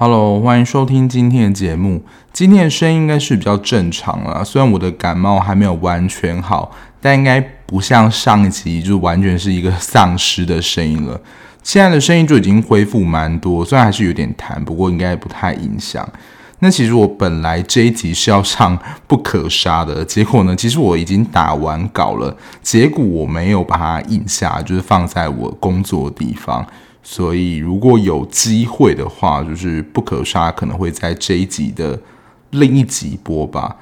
Hello，欢迎收听今天的节目。今天的声音应该是比较正常了，虽然我的感冒还没有完全好，但应该不像上一集就完全是一个丧尸的声音了。现在的声音就已经恢复蛮多，虽然还是有点痰，不过应该不太影响。那其实我本来这一集是要上不可杀的，结果呢，其实我已经打完稿了，结果我没有把它印下，就是放在我工作的地方。所以，如果有机会的话，就是不可杀可能会在这一集的另一集播吧。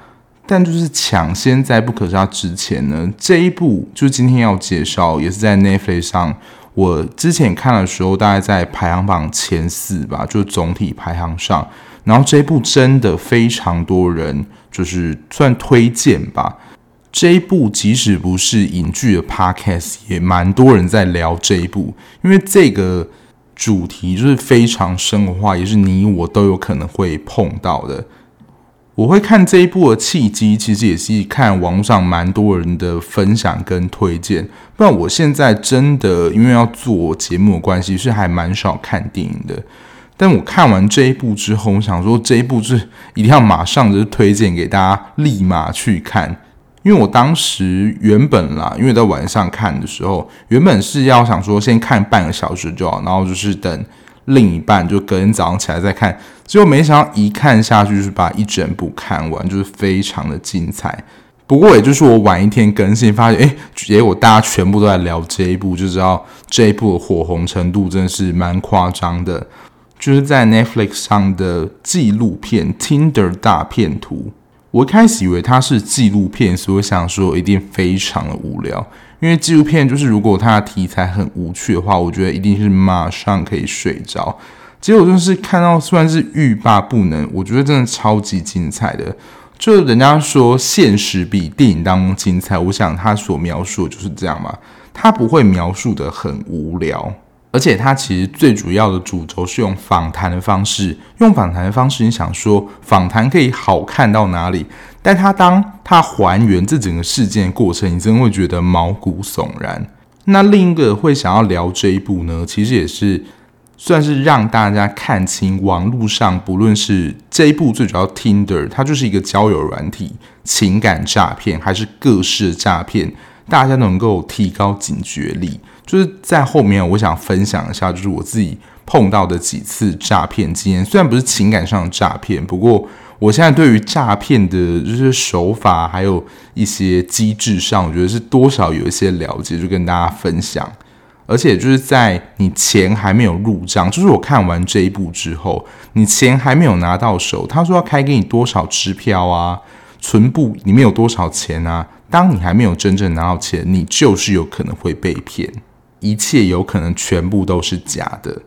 但就是抢先在不可杀之前呢，这一部就是今天要介绍，也是在 Netflix 上。我之前看的时候，大概在排行榜前四吧，就总体排行上。然后这一部真的非常多人就是算推荐吧。这一部即使不是影剧的 podcast，也蛮多人在聊这一部，因为这个主题就是非常生活化，也是你我都有可能会碰到的。我会看这一部的契机，其实也是看网上蛮多人的分享跟推荐。不然我现在真的因为要做节目的关系，是还蛮少看电影的。但我看完这一部之后，我想说这一部是一定要马上就是推荐给大家，立马去看。因为我当时原本啦，因为在晚上看的时候，原本是要想说先看半个小时就好，然后就是等另一半就隔天早上起来再看。结果没想到一看下去就是把一整部看完，就是非常的精彩。不过也就是我晚一天更新，发现哎，结果大家全部都在聊这一部，就知道这一部的火红程度真的是蛮夸张的。就是在 Netflix 上的纪录片《Tinder 大片图》。我一开始以为它是纪录片，所以我想说一定非常的无聊。因为纪录片就是如果它的题材很无趣的话，我觉得一定是马上可以睡着。结果就是看到虽然是欲罢不能，我觉得真的超级精彩的。就人家说现实比电影当中精彩，我想他所描述的就是这样嘛，他不会描述得很无聊。而且它其实最主要的主轴是用访谈的方式，用访谈的方式，你想说访谈可以好看到哪里？但它当它还原这整个事件过程，你真的会觉得毛骨悚然。那另一个会想要聊这一部呢，其实也是算是让大家看清网络上不论是这一部最主要 Tinder，它就是一个交友软体，情感诈骗还是各式诈骗，大家能够提高警觉力。就是在后面，我想分享一下，就是我自己碰到的几次诈骗经验。虽然不是情感上的诈骗，不过我现在对于诈骗的就是手法，还有一些机制上，我觉得是多少有一些了解，就跟大家分享。而且就是在你钱还没有入账，就是我看完这一部之后，你钱还没有拿到手，他说要开给你多少支票啊，存部里面有多少钱啊？当你还没有真正拿到钱，你就是有可能会被骗。一切有可能全部都是假的。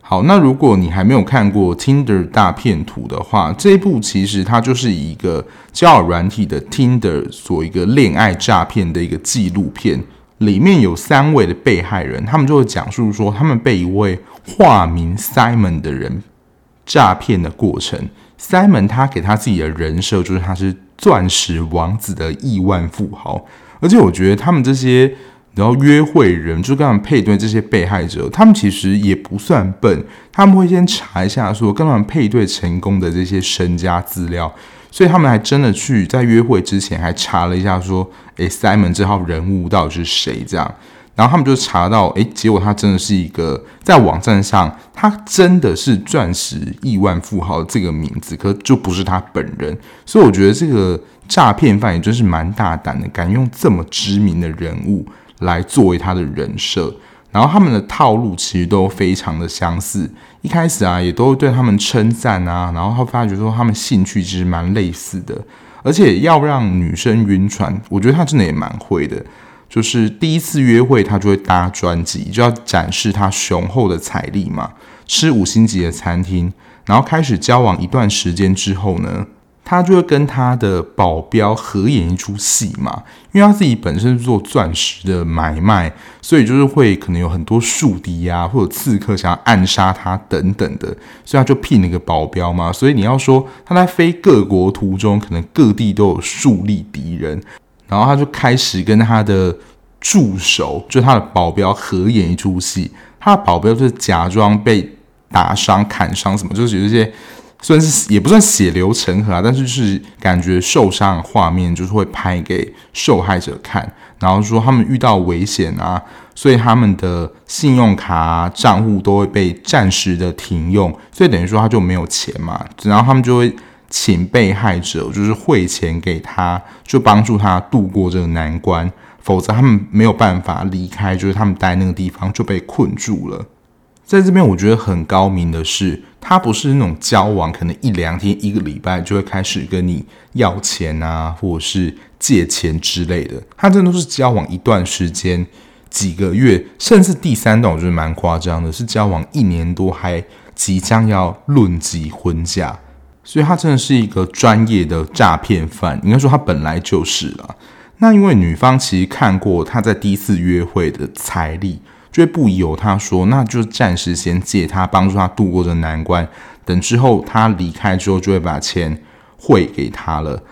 好，那如果你还没有看过《Tinder 大骗图》的话，这一部其实它就是一个交友软体的 Tinder 所一个恋爱诈骗的一个纪录片。里面有三位的被害人，他们就会讲述说他们被一位化名 Simon 的人诈骗的过程。Simon 他给他自己的人设就是他是钻石王子的亿万富豪，而且我觉得他们这些。然后约会人就跟他们配对，这些被害者，他们其实也不算笨，他们会先查一下说跟他们配对成功的这些身家资料，所以他们还真的去在约会之前还查了一下说，诶，Simon 这号人物到底是谁？这样，然后他们就查到，诶，结果他真的是一个在网站上，他真的是钻石亿万富豪这个名字，可就不是他本人，所以我觉得这个诈骗犯也真是蛮大胆的，敢用这么知名的人物。来作为他的人设，然后他们的套路其实都非常的相似。一开始啊，也都对他们称赞啊，然后他发觉说他们兴趣其实蛮类似的，而且要让女生晕船，我觉得他真的也蛮会的。就是第一次约会，他就会搭专辑，就要展示他雄厚的财力嘛，吃五星级的餐厅，然后开始交往一段时间之后呢，他就会跟他的保镖合演一出戏嘛，因为他自己本身是做钻石的买卖，所以就是会可能有很多树敌啊，或者刺客想要暗杀他等等的，所以他就聘了一个保镖嘛。所以你要说他在飞各国途中，可能各地都有树立敌人，然后他就开始跟他的助手，就他的保镖合演一出戏。他的保镖就是假装被打伤、砍伤什么，就是有一些。算是也不算血流成河啊，但是就是感觉受伤的画面就是会拍给受害者看，然后说他们遇到危险啊，所以他们的信用卡啊、账户都会被暂时的停用，所以等于说他就没有钱嘛，然后他们就会请被害者就是汇钱给他，就帮助他度过这个难关，否则他们没有办法离开，就是他们待那个地方就被困住了。在这边，我觉得很高明的是，他不是那种交往可能一两天、一个礼拜就会开始跟你要钱啊，或者是借钱之类的。他真的都是交往一段时间，几个月，甚至第三段我觉得蛮夸张的，是交往一年多，还即将要论及婚嫁。所以他真的是一个专业的诈骗犯，应该说他本来就是了。那因为女方其实看过他在第一次约会的财力。就会不由他说，那就暂时先借他，帮助他度过这难关。等之后他离开之后，就会把钱汇给他了。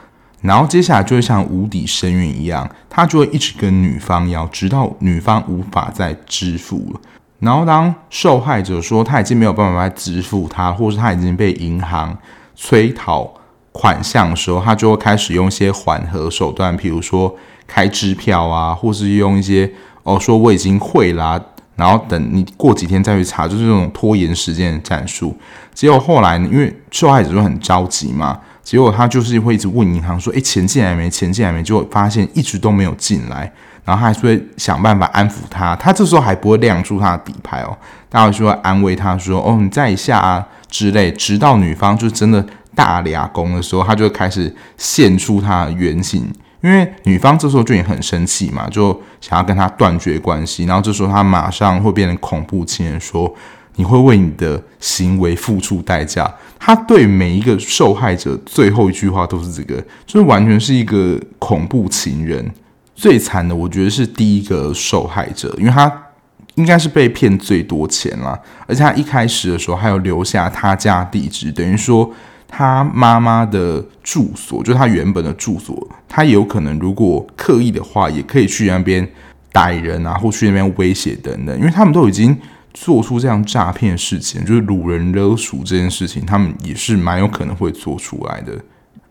然后接下来就会像无底深渊一样，他就会一直跟女方要，直到女方无法再支付了。然后当受害者说他已经没有办法再支付他，或是他已经被银行催讨款项的时候，他就会开始用一些缓和手段，比如说开支票啊，或是用一些哦说我已经汇啦。然后等你过几天再去查，就是这种拖延时间的战术。结果后来呢，因为受害者就很着急嘛，结果他就是会一直问银行说：“诶，钱进来没？钱进来没？”结果发现一直都没有进来，然后他还是会想办法安抚他。他这时候还不会亮出他的底牌哦，他会说安慰他说：“哦，你再一下啊之类。”直到女方就真的大俩攻的时候，他就开始现出他的原形。因为女方这时候就已经很生气嘛，就想要跟他断绝关系，然后这时候他马上会变成恐怖情人，说你会为你的行为付出代价。他对每一个受害者最后一句话都是这个，就是完全是一个恐怖情人。最惨的，我觉得是第一个受害者，因为他应该是被骗最多钱了，而且他一开始的时候还有留下他家地址，等于说。他妈妈的住所，就是他原本的住所，他有可能如果刻意的话，也可以去那边逮人啊，或去那边威胁等等，因为他们都已经做出这样诈骗事情，就是掳人勒赎这件事情，他们也是蛮有可能会做出来的，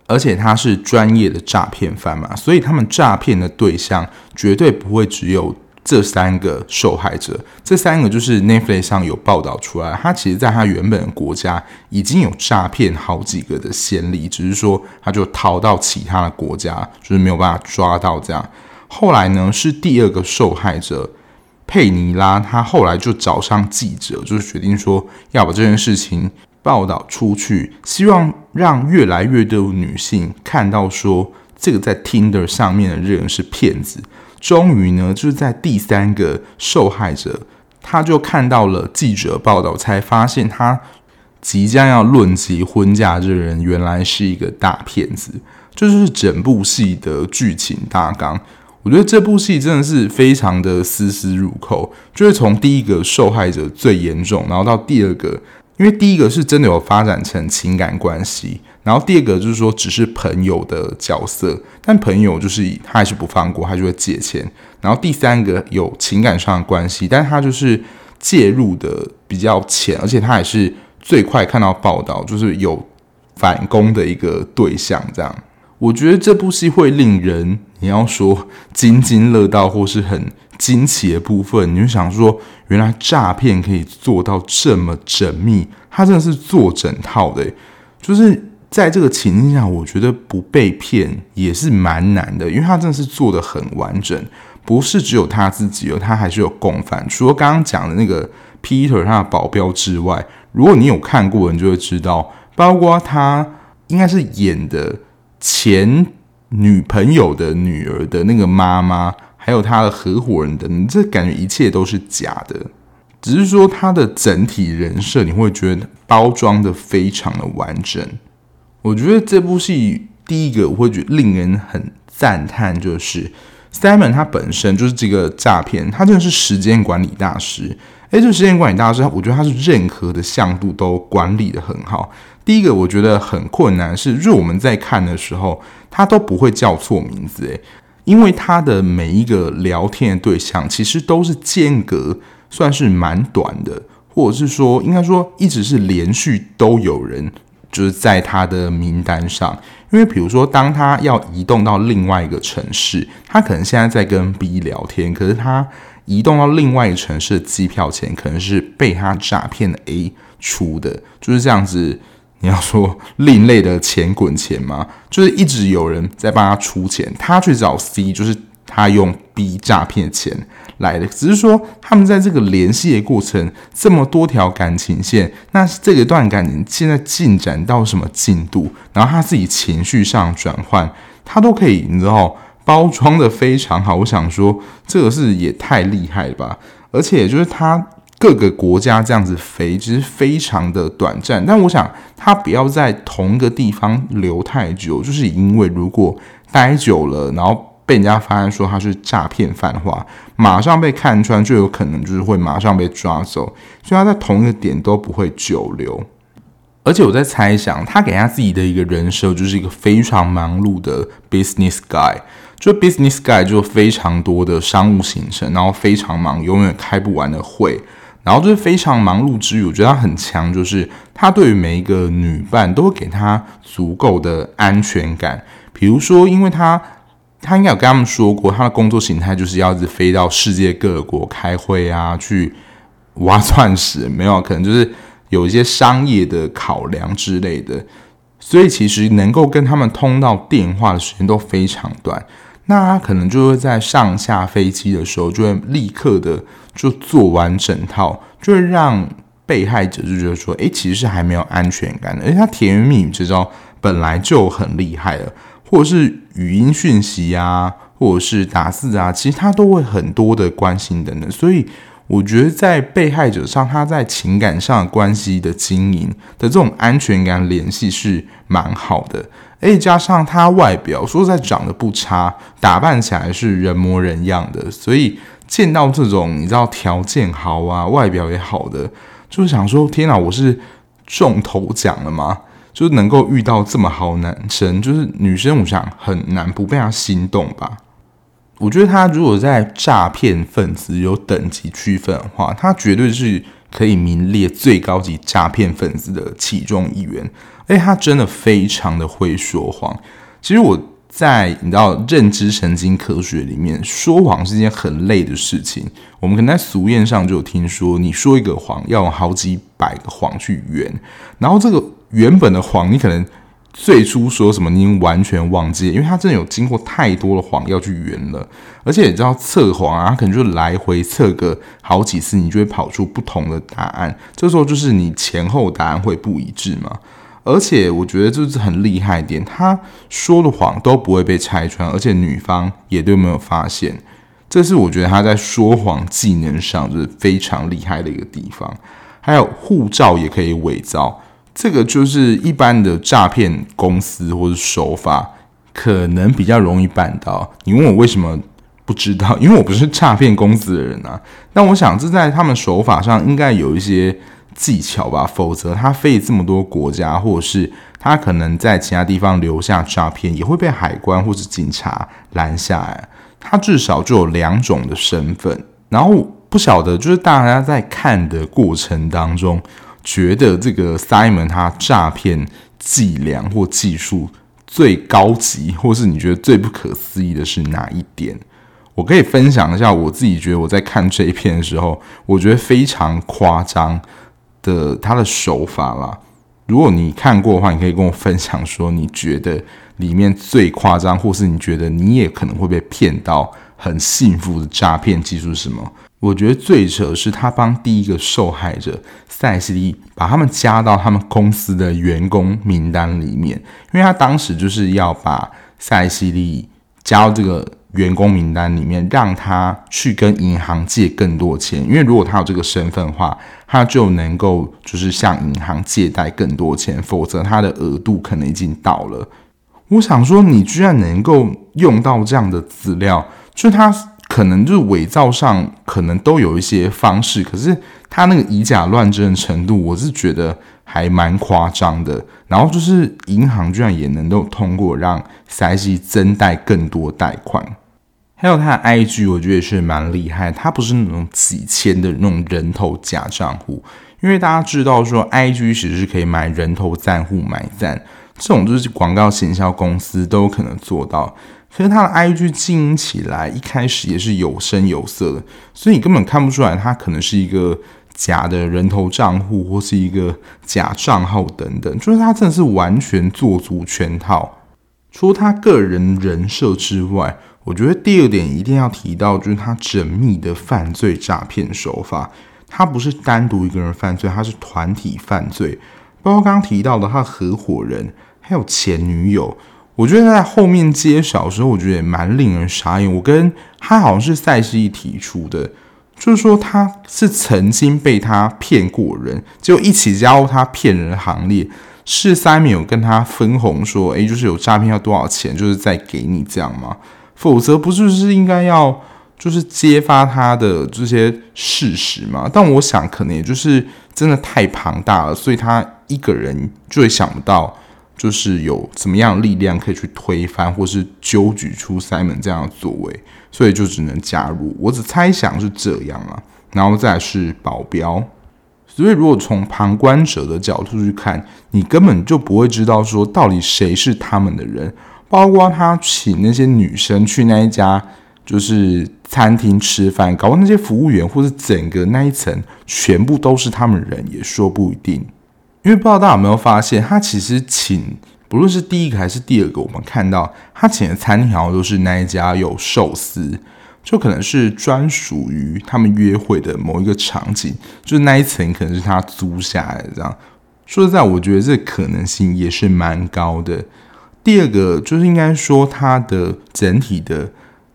而且他是专业的诈骗犯嘛，所以他们诈骗的对象绝对不会只有。这三个受害者，这三个就是 Netflix 上有报道出来，他其实在他原本的国家已经有诈骗好几个的先例，只是说他就逃到其他的国家，就是没有办法抓到这样。后来呢，是第二个受害者佩尼拉，他后来就找上记者，就是决定说要把这件事情报道出去，希望让越来越多女性看到说这个在 Tinder 上面的人是骗子。终于呢，就是在第三个受害者，他就看到了记者报道，才发现他即将要论及婚嫁这人，原来是一个大骗子。这就是整部戏的剧情大纲。我觉得这部戏真的是非常的丝丝入扣，就是从第一个受害者最严重，然后到第二个。因为第一个是真的有发展成情感关系，然后第二个就是说只是朋友的角色，但朋友就是他还是不放过，他就会借钱。然后第三个有情感上的关系，但他就是介入的比较浅，而且他也是最快看到报道，就是有反攻的一个对象。这样，我觉得这部戏会令人你要说津津乐道或是很。惊奇的部分，你就想说，原来诈骗可以做到这么缜密，他真的是做整套的。就是在这个情境下，我觉得不被骗也是蛮难的，因为他真的是做得很完整，不是只有他自己，他还是有共犯。除了刚刚讲的那个 Peter 他的保镖之外，如果你有看过，你就会知道，包括他应该是演的前女朋友的女儿的那个妈妈。还有他的合伙人等，这感觉一切都是假的，只是说他的整体人设，你会觉得包装的非常的完整。我觉得这部戏第一个我会觉得令人很赞叹，就是 Simon 他本身就是这个诈骗，他真的是时间管理大师。诶，这个时间管理大师，我觉得他是任何的向度都管理得很好。第一个我觉得很困难是，若我们在看的时候，他都不会叫错名字，诶，因为他的每一个聊天的对象其实都是间隔算是蛮短的，或者是说应该说一直是连续都有人。就是在他的名单上，因为比如说，当他要移动到另外一个城市，他可能现在在跟 B 聊天，可是他移动到另外一个城市的机票钱可能是被他诈骗的 A 出的，就是这样子。你要说另类的钱滚钱吗？就是一直有人在帮他出钱，他去找 C，就是。他用 B 诈骗钱来的，只是说他们在这个联系的过程，这么多条感情线，那这个段感情现在进展到什么进度？然后他自己情绪上转换，他都可以，你知道，包装的非常好。我想说，这个是也太厉害了吧！而且就是他各个国家这样子飞，其实非常的短暂。但我想他不要在同一个地方留太久，就是因为如果待久了，然后。被人家发现说他是诈骗犯的话，马上被看穿，就有可能就是会马上被抓走，所以他在同一个点都不会久留。而且我在猜想，他给他自己的一个人设就是一个非常忙碌的 business guy，就 business guy 就非常多的商务行程，然后非常忙，永远开不完的会，然后就是非常忙碌之余，我觉得他很强，就是他对于每一个女伴都会给他足够的安全感，比如说因为他。他应该有跟他们说过，他的工作形态就是要一直飞到世界各国开会啊，去挖钻石，没有，可能就是有一些商业的考量之类的。所以其实能够跟他们通到电话的时间都非常短。那他可能就会在上下飞机的时候，就会立刻的就做完整套，就会让被害者就觉得说，诶，其实是还没有安全感的。而且他甜言蜜语这招本来就很厉害了。或者是语音讯息啊，或者是打字啊，其实他都会很多的关心等等，所以我觉得在被害者上，他在情感上关系的经营的这种安全感联系是蛮好的，而且加上他外表说实在长得不差，打扮起来是人模人样的，所以见到这种你知道条件好啊，外表也好的，就是想说天哪，我是中头奖了吗？就是能够遇到这么好男生，就是女生，我想很难不被他心动吧。我觉得他如果在诈骗分子有等级区分的话，他绝对是可以名列最高级诈骗分子的其中一员。哎，他真的非常的会说谎。其实我在你知道认知神经科学里面，说谎是件很累的事情。我们可能在俗谚上就有听说，你说一个谎要用好几百个谎去圆，然后这个。原本的谎，你可能最初说什么，你已经完全忘记，因为他真的有经过太多的谎要去圆了，而且你知道测谎啊，他可能就来回测个好几次，你就会跑出不同的答案。这时候就是你前后答案会不一致嘛。而且我觉得这是很厉害一点，他说的谎都不会被拆穿，而且女方也都没有发现。这是我觉得他在说谎技能上就是非常厉害的一个地方。还有护照也可以伪造。这个就是一般的诈骗公司或者手法，可能比较容易办到。你问我为什么不知道？因为我不是诈骗公司的人啊。但我想这在他们手法上应该有一些技巧吧，否则他飞这么多国家，或者是他可能在其他地方留下诈骗，也会被海关或者警察拦下来。他至少就有两种的身份。然后不晓得，就是大家在看的过程当中。觉得这个 Simon 他诈骗伎俩或技术最高级，或是你觉得最不可思议的是哪一点？我可以分享一下我自己觉得我在看这一片的时候，我觉得非常夸张的他的手法啦。如果你看过的话，你可以跟我分享说你觉得里面最夸张，或是你觉得你也可能会被骗到很幸福的诈骗技术是什么？我觉得最扯的是他帮第一个受害者塞西利把他们加到他们公司的员工名单里面，因为他当时就是要把塞西利加到这个员工名单里面，让他去跟银行借更多钱，因为如果他有这个身份的话，他就能够就是向银行借贷更多钱，否则他的额度可能已经到了。我想说，你居然能够用到这样的资料，就他可能就是伪造上可能都有一些方式，可是他那个以假乱真的程度，我是觉得还蛮夸张的。然后就是银行居然也能够通过让塞西增贷更多贷款。还有他的 IG，我觉得也是蛮厉害。他不是那种几千的那种人头假账户，因为大家知道说，IG 其实是可以买人头赞户买赞，这种就是广告行销公司都有可能做到。可是他的 IG 经营起来，一开始也是有声有色的，所以你根本看不出来他可能是一个假的人头账户或是一个假账号等等，就是他真的是完全做足全套。除了他个人人设之外，我觉得第二点一定要提到，就是他缜密的犯罪诈骗手法。他不是单独一个人犯罪，他是团体犯罪。包括刚刚提到的他合伙人，还有前女友。我觉得在后面揭晓的时候，我觉得也蛮令人傻眼。我跟他好像是赛事一提出的，就是说他是曾经被他骗过人，就一起加入他骗人的行列。是 Simon 有跟他分红说，诶，就是有诈骗要多少钱，就是再给你这样吗？否则不就是应该要就是揭发他的这些事实吗？但我想可能也就是真的太庞大了，所以他一个人就会想不到，就是有怎么样的力量可以去推翻或是揪举出 Simon 这样的作为，所以就只能加入。我只猜想是这样啊，然后再是保镖。所以如果从旁观者的角度去看，你根本就不会知道说到底谁是他们的人。包括他请那些女生去那一家就是餐厅吃饭，搞那些服务员或者整个那一层全部都是他们人，也说不一定。因为不知道大家有没有发现，他其实请不论是第一个还是第二个，我们看到他请的餐厅好像都是那一家有寿司，就可能是专属于他们约会的某一个场景，就是那一层可能是他租下来的。这样说实在，我觉得这可能性也是蛮高的。第二个就是应该说，它的整体的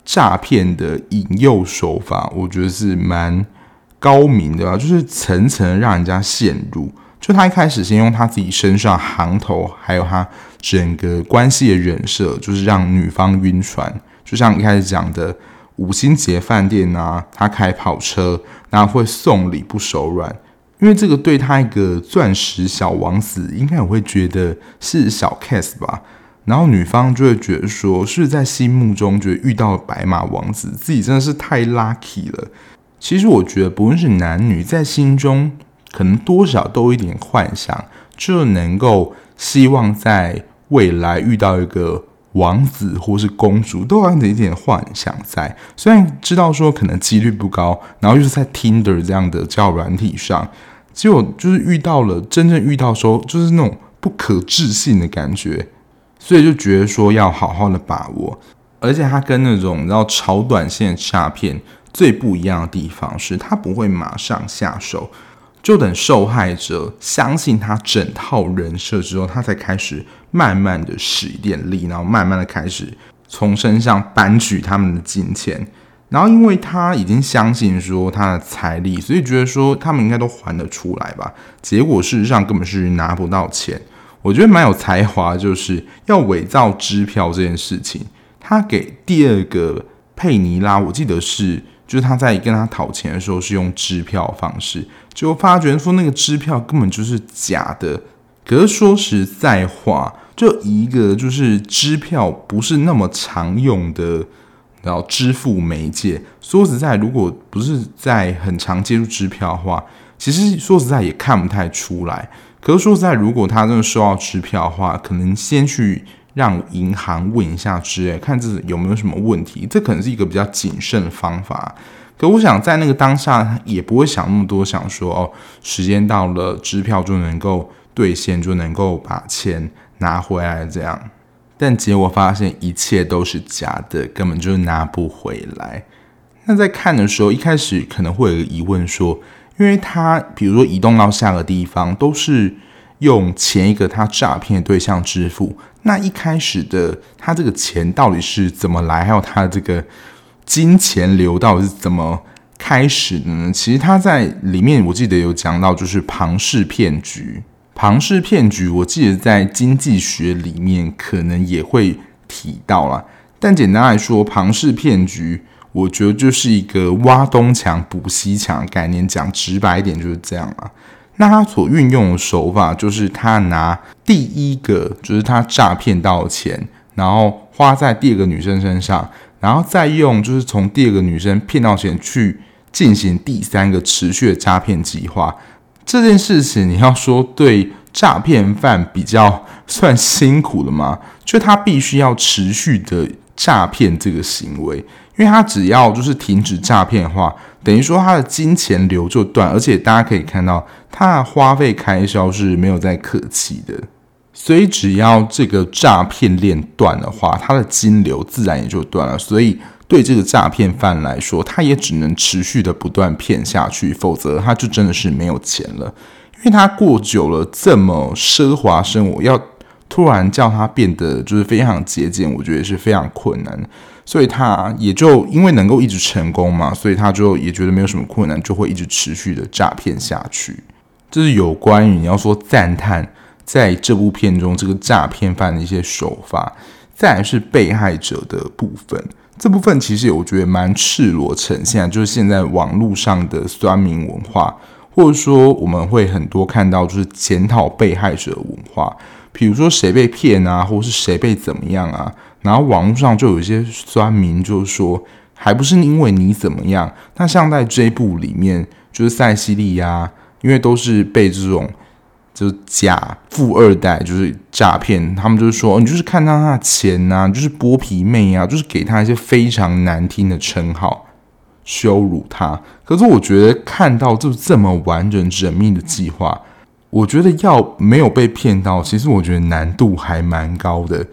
诈骗的引诱手法，我觉得是蛮高明的吧，就是层层让人家陷入。就他一开始先用他自己身上行头，还有他整个关系的人设，就是让女方晕船。就像一开始讲的五星级饭店啊，他开跑车，然后会送礼不手软，因为这个对他一个钻石小王子，应该也会觉得是小 case 吧。然后女方就会觉得说，是在心目中觉得遇到了白马王子，自己真的是太 lucky 了。其实我觉得，不论是男女，在心中可能多少都有一点幻想，就能够希望在未来遇到一个王子或是公主，都有一点幻想在。虽然知道说可能几率不高，然后又是在 Tinder 这样的交友软体上，结果就是遇到了真正遇到说，就是那种不可置信的感觉。所以就觉得说要好好的把握，而且他跟那种然后超短线诈骗最不一样的地方是，他不会马上下手，就等受害者相信他整套人设之后，他才开始慢慢的使一点力，然后慢慢的开始从身上搬取他们的金钱，然后因为他已经相信说他的财力，所以觉得说他们应该都还得出来吧，结果事实上根本是拿不到钱。我觉得蛮有才华，就是要伪造支票这件事情。他给第二个佩妮拉，我记得是，就是他在跟他讨钱的时候是用支票方式，就发觉说那个支票根本就是假的。可是说实在话，就一个就是支票不是那么常用的，然后支付媒介。说实在，如果不是在很常接触支票的话，其实说实在也看不太出来。可是说实在，如果他真的收到支票的话，可能先去让银行问一下之类，看这有没有什么问题，这可能是一个比较谨慎的方法。可我想在那个当下他也不会想那么多，想说哦，时间到了，支票就能够兑现，就能够把钱拿回来这样。但结果发现一切都是假的，根本就拿不回来。那在看的时候，一开始可能会有个疑问说。因为他比如说移动到下个地方，都是用前一个他诈骗的对象支付，那一开始的他这个钱到底是怎么来，还有他这个金钱流到底是怎么开始的呢？其实他在里面我记得有讲到，就是庞氏骗局。庞氏骗局，我记得在经济学里面可能也会提到啦。但简单来说，庞氏骗局，我觉得就是一个挖东墙补西墙概念。讲直白一点就是这样啊。那他所运用的手法，就是他拿第一个，就是他诈骗到钱，然后花在第二个女生身上，然后再用就是从第二个女生骗到钱去进行第三个持续的诈骗计划。这件事情，你要说对诈骗犯比较算辛苦的吗？就他必须要持续的诈骗这个行为，因为他只要就是停止诈骗的话，等于说他的金钱流就断，而且大家可以看到他的花费开销是没有在客气的，所以只要这个诈骗链断的话，他的金流自然也就断了，所以。对这个诈骗犯来说，他也只能持续的不断骗下去，否则他就真的是没有钱了。因为他过久了这么奢华生活，要突然叫他变得就是非常节俭，我觉得是非常困难。所以他也就因为能够一直成功嘛，所以他就也觉得没有什么困难，就会一直持续的诈骗下去。这是有关于你要说赞叹在这部片中这个诈骗犯的一些手法，再来是被害者的部分。这部分其实我觉得蛮赤裸呈现，就是现在网络上的酸民文化，或者说我们会很多看到就是检讨被害者文化，比如说谁被骗啊，或是谁被怎么样啊，然后网络上就有一些酸民就是说，还不是因为你怎么样？那像在这一部里面，就是塞西莉亚，因为都是被这种。就是假富二代，就是诈骗。他们就是说，你就是看到他的钱呐，就是剥皮妹啊，就是给他一些非常难听的称号，羞辱他。可是我觉得看到就这么完整缜密的计划，我觉得要没有被骗到，其实我觉得难度还蛮高的。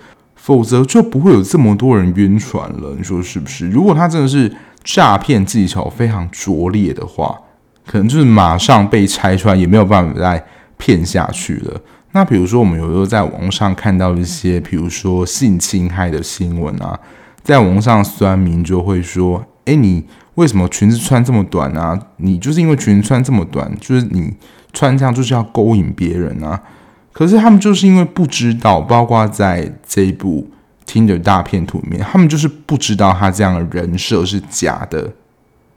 否则就不会有这么多人晕船了。你说是不是？如果他真的是诈骗技巧非常拙劣的话，可能就是马上被拆穿，也没有办法再。骗下去了。那比如说，我们有时候在网上看到一些，比如说性侵害的新闻啊，在网上酸民就会说：“诶，你为什么裙子穿这么短啊？你就是因为裙子穿这么短，就是你穿这样就是要勾引别人啊。”可是他们就是因为不知道，包括在这一部《Tinder 大片图》里面，他们就是不知道他这样的人设是假的。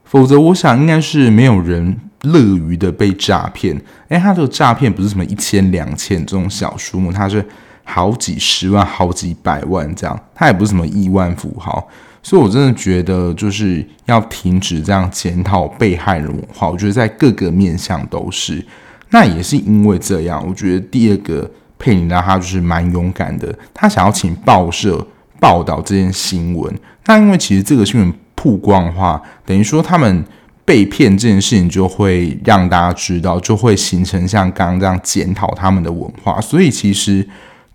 否则，我想应该是没有人。乐于的被诈骗，诶，他这个诈骗不是什么一千两千这种小数目，他是好几十万、好几百万这样，他也不是什么亿万富豪，所以我真的觉得就是要停止这样检讨被害人文化，我觉得在各个面向都是。那也是因为这样，我觉得第二个佩妮拉他就是蛮勇敢的，他想要请报社报道这件新闻。那因为其实这个新闻曝光的话，等于说他们。被骗这件事情就会让大家知道，就会形成像刚刚这样检讨他们的文化。所以其实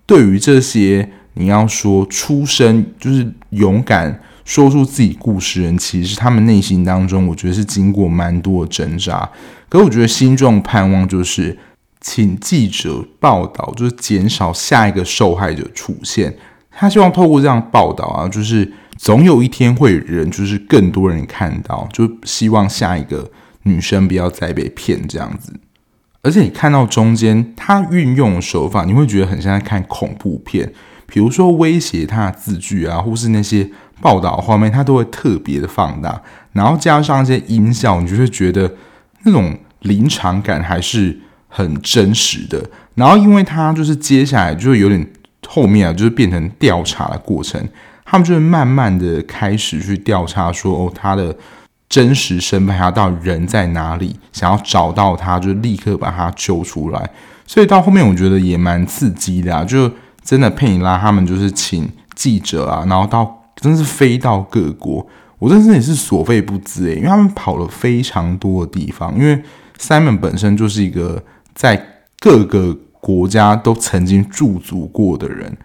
对于这些你要说出声就是勇敢说出自己故事人，其实他们内心当中，我觉得是经过蛮多的挣扎。可是我觉得心中盼望就是，请记者报道，就是减少下一个受害者出现。他希望透过这样报道啊，就是。总有一天会有人，就是更多人看到，就希望下一个女生不要再被骗这样子。而且你看到中间他运用的手法，你会觉得很像在看恐怖片，比如说威胁他的字句啊，或是那些报道画面，他都会特别的放大，然后加上一些音效，你就会觉得那种临场感还是很真实的。然后因为他就是接下来就有点后面啊，就是变成调查的过程。他们就会慢慢的开始去调查说，哦，他的真实身份，他到底人在哪里？想要找到他，就立刻把他揪出来。所以到后面，我觉得也蛮刺激的啊！就真的佩妮拉他们就是请记者啊，然后到真是飞到各国，我真是也是所费不貲诶，因为他们跑了非常多的地方。因为 Simon 本身就是一个在各个国家都曾经驻足过的人，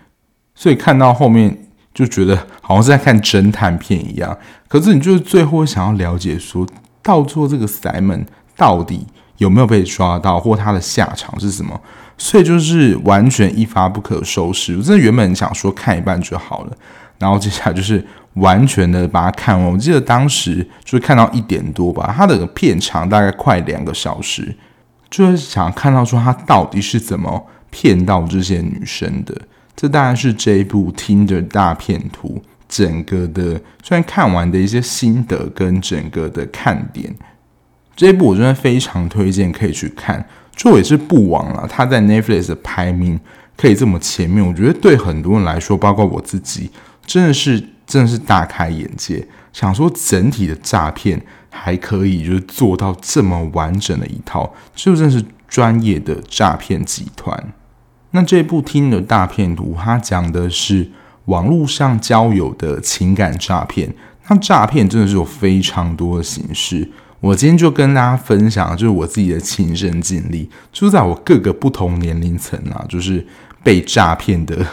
所以看到后面。就觉得好像是在看侦探片一样，可是你就是最后想要了解说，到做这个 Simon 到底有没有被抓到，或他的下场是什么？所以就是完全一发不可收拾。我真的原本想说看一半就好了，然后接下来就是完全的把它看完。我记得当时就是看到一点多吧，它的片长大概快两个小时，就是想看到说他到底是怎么骗到这些女生的。这当然是这一部 Tinder 大骗图整个的，虽然看完的一些心得跟整个的看点。这一部我真的非常推荐，可以去看。这也是不枉了，他在 Netflix 的排名可以这么前面。我觉得对很多人来说，包括我自己，真的是真的是大开眼界。想说整体的诈骗还可以，就是做到这么完整的一套，就真是专业的诈骗集团。那这部《听的大骗图》，它讲的是网络上交友的情感诈骗。那诈骗真的是有非常多的形式。我今天就跟大家分享，就是我自己的亲身经历，就在我各个不同年龄层啊，就是被诈骗的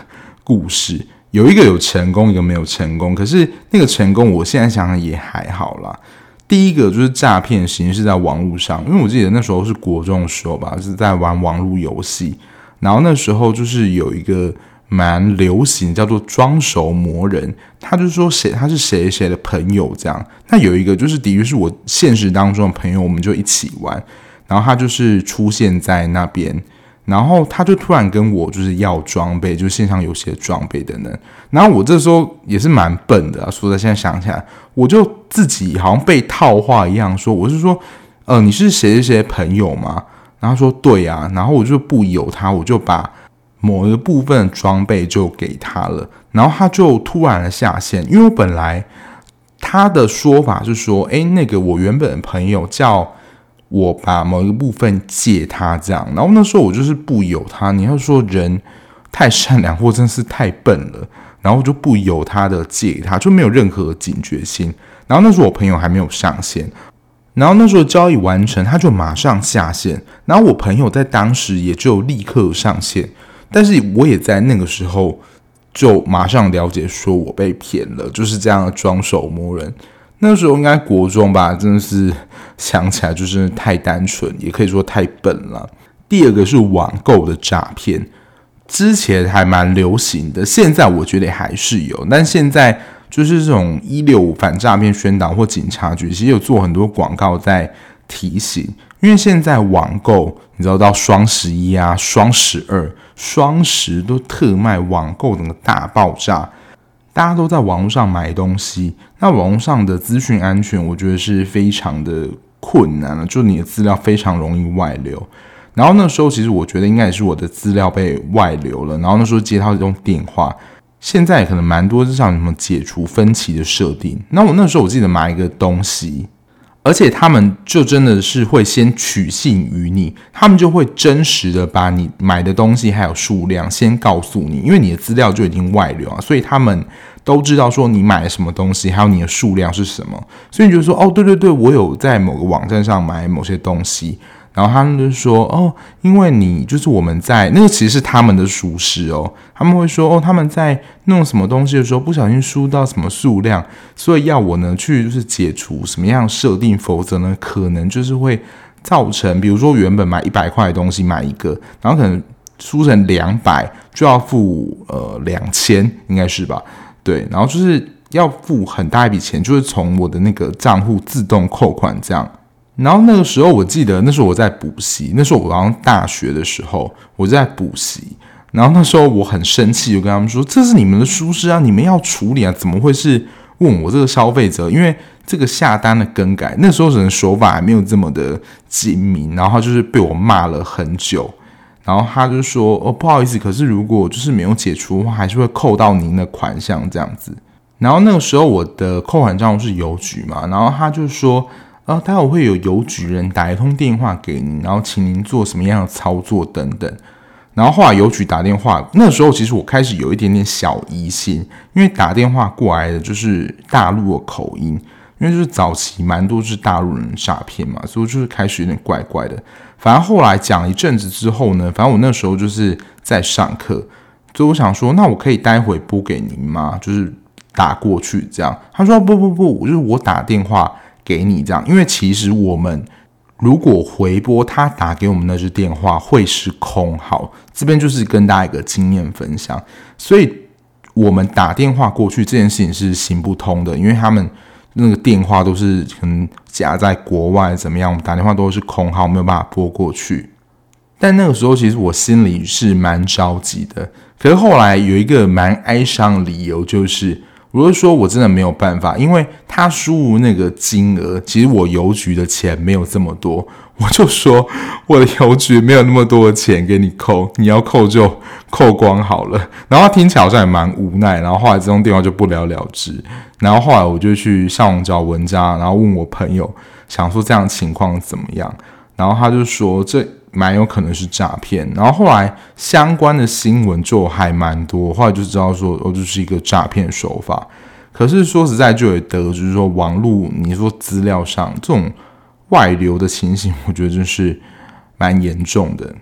故事，有一个有成功，一个没有成功。可是那个成功，我现在想想也还好啦。第一个就是诈骗形式在网络上，因为我记得那时候是国中的时候吧，是在玩网络游戏，然后那时候就是有一个。蛮流行，叫做装熟魔人，他就是说谁他是谁谁的朋友这样。那有一个就是的确是我现实当中的朋友，我们就一起玩，然后他就是出现在那边，然后他就突然跟我就是要装备，就是线上游戏的装备等等。然后我这时候也是蛮笨的啊，说的现在想起来，我就自己好像被套话一样说，我是说，呃，你是谁谁谁朋友吗？然后说对啊，然后我就不由他，我就把。某一个部分的装备就给他了，然后他就突然的下线，因为我本来他的说法是说，诶，那个我原本的朋友叫我把某一个部分借他这样，然后那时候我就是不由他，你要说人太善良或真是太笨了，然后就不由他的借他，就没有任何警觉性，然后那时候我朋友还没有上线，然后那时候交易完成，他就马上下线，然后我朋友在当时也就立刻上线。但是我也在那个时候就马上了解，说我被骗了，就是这样的装手摸人。那时候应该国中吧，真的是想起来就是太单纯，也可以说太笨了。第二个是网购的诈骗，之前还蛮流行的，现在我觉得还是有，但现在就是这种一六五反诈骗宣导或警察局，其实有做很多广告在提醒。因为现在网购，你知道到双十一啊、双十二、双十都特卖，网购整个大爆炸，大家都在网络上买东西。那网络上的资讯安全，我觉得是非常的困难了，就你的资料非常容易外流。然后那时候，其实我觉得应该也是我的资料被外流了。然后那时候接到这种电话，现在可能蛮多，就像什么解除分歧的设定。那我那时候我记得买一个东西。而且他们就真的是会先取信于你，他们就会真实的把你买的东西还有数量先告诉你，因为你的资料就已经外流啊，所以他们都知道说你买了什么东西，还有你的数量是什么，所以你就说哦，对对对，我有在某个网站上买某些东西。然后他们就说：“哦，因为你就是我们在那个其实是他们的疏失哦。他们会说：哦，他们在弄什么东西的时候不小心输到什么数量，所以要我呢去就是解除什么样设定，否则呢可能就是会造成，比如说原本买一百块的东西买一个，然后可能输成两百就要付呃两千，应该是吧？对，然后就是要付很大一笔钱，就是从我的那个账户自动扣款这样。”然后那个时候，我记得那时候我在补习，那时候我好像大学的时候，我在补习。然后那时候我很生气，就跟他们说：“这是你们的疏失啊，你们要处理啊，怎么会是问我这个消费者？因为这个下单的更改，那时候人手法还没有这么的精明。”然后他就是被我骂了很久。然后他就说：“哦，不好意思，可是如果就是没有解除的话，还是会扣到您的款项这样子。”然后那个时候我的扣款账户是邮局嘛，然后他就说。然后待会会有邮局人打一通电话给您，然后请您做什么样的操作等等。然后后来邮局打电话，那时候其实我开始有一点点小疑心，因为打电话过来的就是大陆的口音，因为就是早期蛮多是大陆人诈骗嘛，所以就是开始有点怪怪的。反正后来讲一阵子之后呢，反正我那时候就是在上课，所以我想说，那我可以待会拨给您吗？就是打过去这样。他说不不不，就是我打电话。给你这样，因为其实我们如果回拨他打给我们那支电话会是空号，这边就是跟大家一个经验分享。所以我们打电话过去这件事情是行不通的，因为他们那个电话都是可能夹在国外怎么样，我们打电话都是空号，没有办法拨过去。但那个时候其实我心里是蛮着急的，可是后来有一个蛮哀伤的理由就是。不是说，我真的没有办法，因为他输入那个金额，其实我邮局的钱没有这么多。我就说，我的邮局没有那么多钱给你扣，你要扣就扣光好了。然后他听起来好像也蛮无奈，然后后来这通电话就不了了之。然后后来我就去上网找文章，然后问我朋友，想说这样情况怎么样？然后他就说这。蛮有可能是诈骗，然后后来相关的新闻就还蛮多，后来就知道说哦，这是一个诈骗手法。可是说实在，就也得知说网络，你说资料上这种外流的情形，我觉得真是蛮严重的。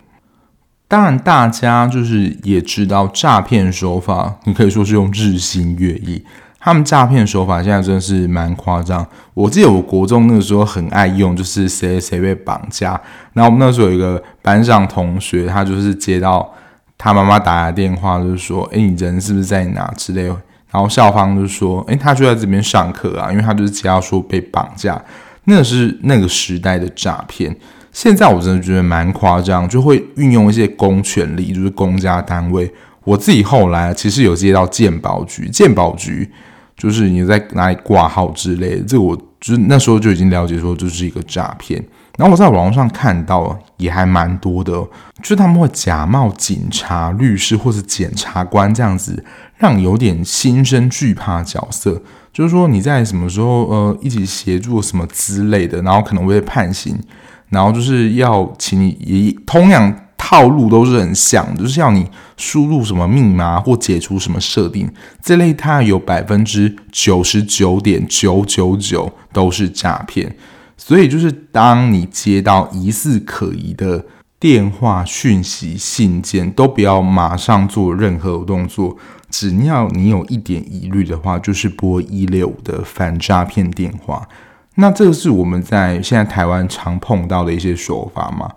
当然，大家就是也知道诈骗手法，你可以说是用日新月异。他们诈骗手法现在真的是蛮夸张。我记得我国中那个时候很爱用，就是谁谁被绑架。然后我们那时候有一个班上同学，他就是接到他妈妈打来电话，就是说：“诶，你人是不是在哪？”之类的。然后校方就说：“诶，他就在这边上课啊，因为他就是接到说被绑架。”那是那个时代的诈骗。现在我真的觉得蛮夸张，就会运用一些公权力，就是公家单位。我自己后来其实有接到健保局，健保局。就是你在哪里挂号之类的，这个我就那时候就已经了解说这是一个诈骗。然后我在网络上看到也还蛮多的，就是他们会假冒警察、律师或者检察官这样子，让有点心生惧怕角色。就是说你在什么时候呃一起协助什么之类的，然后可能会被判刑，然后就是要请你也同样。套路都是很像，就是要你输入什么密码或解除什么设定，这类它有百分之九十九点九九九都是诈骗。所以就是当你接到疑似可疑的电话讯息、信件，都不要马上做任何动作。只要你有一点疑虑的话，就是拨一六五的反诈骗电话。那这个是我们在现在台湾常碰到的一些手法嘛。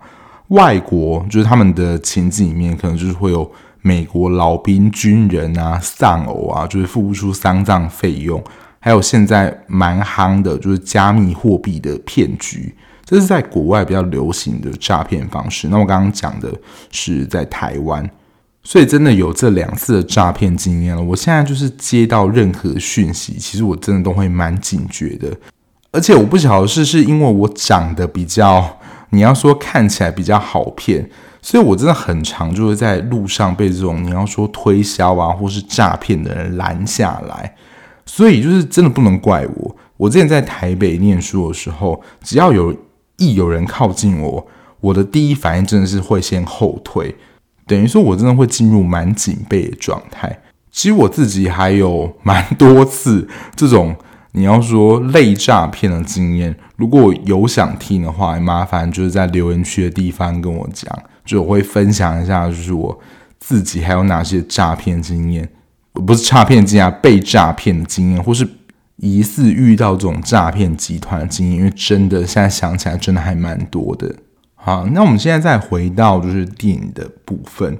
外国就是他们的情景里面，可能就是会有美国老兵、军人啊、丧偶啊，就是付不出丧葬费用，还有现在蛮夯的，就是加密货币的骗局，这是在国外比较流行的诈骗方式。那我刚刚讲的是在台湾，所以真的有这两次的诈骗经验了。我现在就是接到任何讯息，其实我真的都会蛮警觉的，而且我不晓得是是因为我长得比较。你要说看起来比较好骗，所以我真的很常就是在路上被这种你要说推销啊或是诈骗的人拦下来，所以就是真的不能怪我。我之前在台北念书的时候，只要有一有人靠近我，我的第一反应真的是会先后退，等于说我真的会进入蛮警备的状态。其实我自己还有蛮多次这种。你要说类诈骗的经验，如果有想听的话，麻烦就是在留言区的地方跟我讲，就我会分享一下，就是我自己还有哪些诈骗经验，不是诈骗经验，被诈骗的经验，或是疑似遇到这种诈骗集团的经验，因为真的现在想起来真的还蛮多的。好，那我们现在再回到就是电影的部分。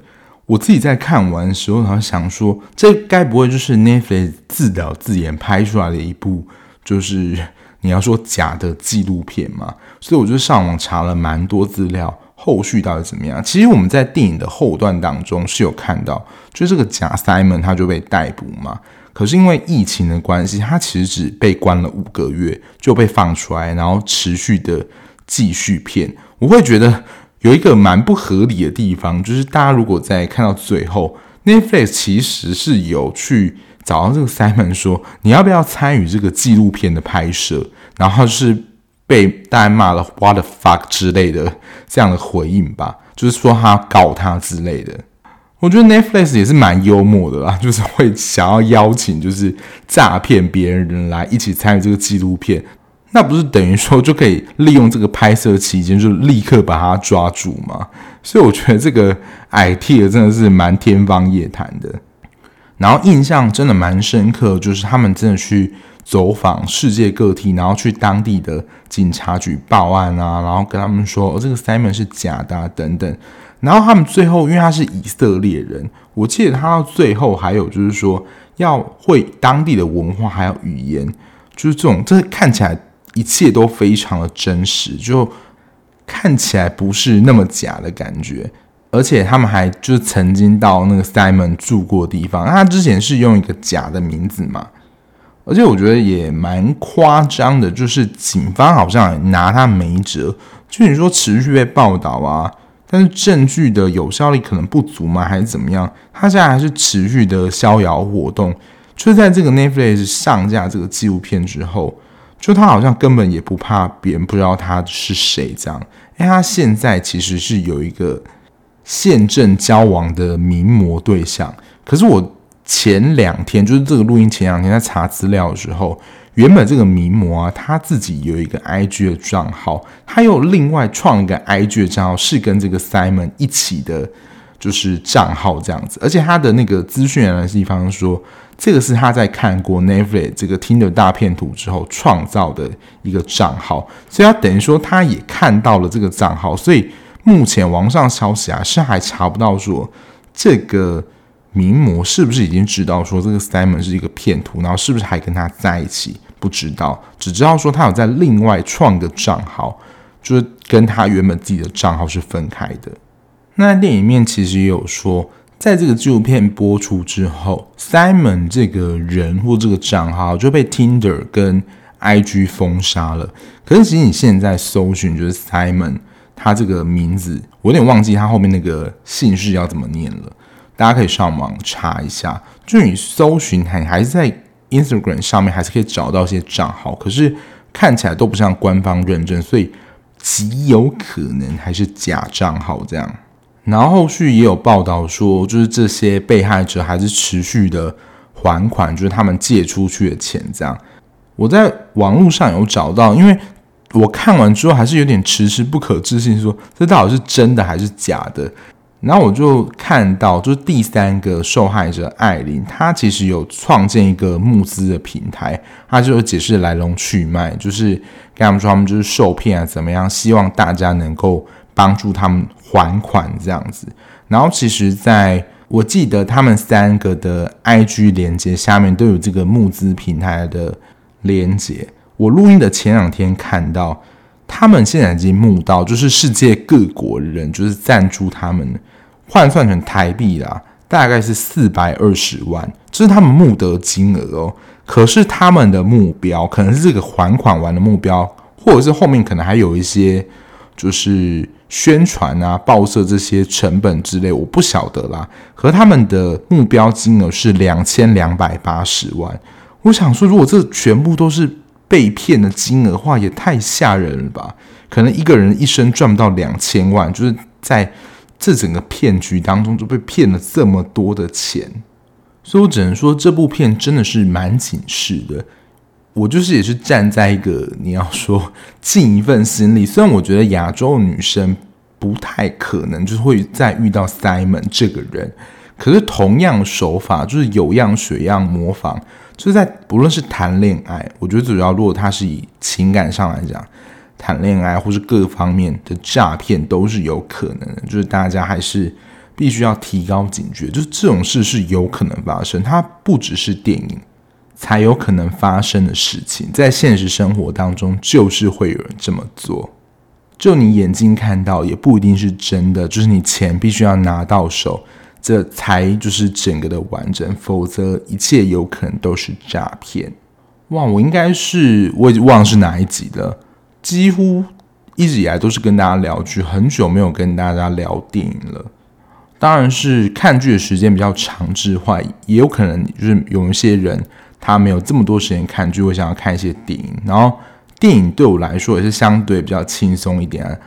我自己在看完的时候，好像想说，这该不会就是 Netflix 自导自演拍出来的一部，就是你要说假的纪录片嘛？所以我就上网查了蛮多资料，后续到底怎么样？其实我们在电影的后段当中是有看到，就是这个假 Simon 他就被逮捕嘛。可是因为疫情的关系，他其实只被关了五个月就被放出来，然后持续的继续骗。我会觉得。有一个蛮不合理的地方，就是大家如果在看到最后，Netflix 其实是有去找到这个 Simon 说，你要不要参与这个纪录片的拍摄？然后是被大家骂了 What the fuck 之类的这样的回应吧，就是说他告他之类的。我觉得 Netflix 也是蛮幽默的啦，就是会想要邀请就是诈骗别人来一起参与这个纪录片。那不是等于说就可以利用这个拍摄期间就立刻把他抓住吗？所以我觉得这个 idea 真的是蛮天方夜谭的。然后印象真的蛮深刻，就是他们真的去走访世界各地，然后去当地的警察局报案啊，然后跟他们说，哦，这个 Simon 是假的啊，等等。然后他们最后，因为他是以色列人，我记得他到最后还有就是说要会当地的文化还有语言，就是这种，这看起来一切都非常的真实，就看起来不是那么假的感觉。而且他们还就曾经到那个 Simon 住过的地方，他之前是用一个假的名字嘛，而且我觉得也蛮夸张的，就是警方好像拿他没辙，就你说持续被报道啊。但是证据的有效力可能不足吗？还是怎么样？他现在还是持续的逍遥活动。就在这个 Netflix 上架这个纪录片之后，就他好像根本也不怕别人不知道他是谁这样。因为他现在其实是有一个现正交往的名模对象。可是我前两天，就是这个录音前两天在查资料的时候。原本这个名模啊，他自己有一个 IG 的账号，他又另外创一个 IG 的账号，是跟这个 Simon 一起的，就是账号这样子。而且他的那个资讯来的地方说，这个是他在看过 Netflix 这个 Tinder 大片图之后创造的一个账号，所以他等于说他也看到了这个账号。所以目前网上消息啊，是还查不到说这个。名模是不是已经知道说这个 Simon 是一个骗徒，然后是不是还跟他在一起？不知道，只知道说他有在另外创个账号，就是跟他原本自己的账号是分开的。那电影面其实也有说，在这个纪录片播出之后，Simon 这个人或这个账号就被 Tinder 跟 IG 封杀了。可是其实你现在搜寻就是 Simon，他这个名字，我有点忘记他后面那个姓氏要怎么念了。大家可以上网查一下，就你搜寻，还还是在 Instagram 上面，还是可以找到一些账号，可是看起来都不像官方认证，所以极有可能还是假账号这样。然后后续也有报道说，就是这些被害者还是持续的还款，就是他们借出去的钱这样。我在网络上有找到，因为我看完之后还是有点迟迟不可置信，说这到底是真的还是假的。然后我就看到，就是第三个受害者艾琳，她其实有创建一个募资的平台，她就有解释来龙去脉，就是跟他们说他们就是受骗啊，怎么样，希望大家能够帮助他们还款这样子。然后其实在我记得他们三个的 IG 连接下面都有这个募资平台的连接。我录音的前两天看到。他们现在已经募到，就是世界各国人就是赞助他们，换算成台币啦，大概是四百二十万，这是他们募得金额哦。可是他们的目标可能是这个还款完的目标，或者是后面可能还有一些就是宣传啊、报社这些成本之类，我不晓得啦。和他们的目标金额是两千两百八十万，我想说，如果这全部都是。被骗的金额话也太吓人了吧？可能一个人一生赚不到两千万，就是在这整个骗局当中就被骗了这么多的钱，所以我只能说这部片真的是蛮警示的。我就是也是站在一个你要说尽一份心力，虽然我觉得亚洲女生不太可能就是会再遇到 Simon 这个人，可是同样手法就是有样学样模仿。就是在不论是谈恋爱，我觉得主要如果他是以情感上来讲，谈恋爱或是各方面的诈骗都是有可能的。就是大家还是必须要提高警觉，就是这种事是有可能发生，它不只是电影才有可能发生的事情，在现实生活当中就是会有人这么做。就你眼睛看到也不一定是真的，就是你钱必须要拿到手。这才就是整个的完整，否则一切有可能都是诈骗。哇，我应该是我已经忘了是哪一集了，几乎一直以来都是跟大家聊剧，很久没有跟大家聊电影了。当然是看剧的时间比较长之外，也有可能就是有一些人他没有这么多时间看剧，会想要看一些电影。然后电影对我来说也是相对比较轻松一点。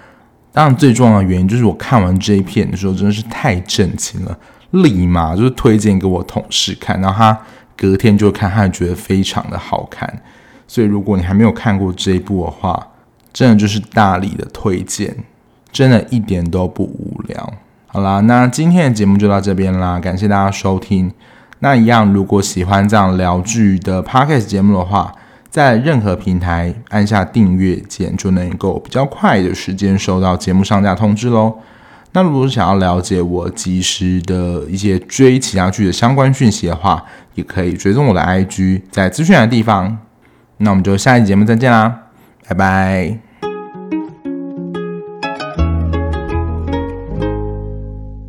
当然，最重要的原因就是我看完这一片的时候真的是太震惊了，立马就是推荐给我同事看，然后他隔天就看，他也觉得非常的好看。所以如果你还没有看过这一部的话，真的就是大力的推荐，真的一点都不无聊。好啦，那今天的节目就到这边啦，感谢大家收听。那一样，如果喜欢这样聊剧的 podcast 节目的话，在任何平台按下订阅键，就能够比较快的时间收到节目上架通知喽。那如果想要了解我及时的一些追其他剧的相关讯息的话，也可以追踪我的 IG，在资讯的地方。那我们就下一集节目再见啦，拜拜。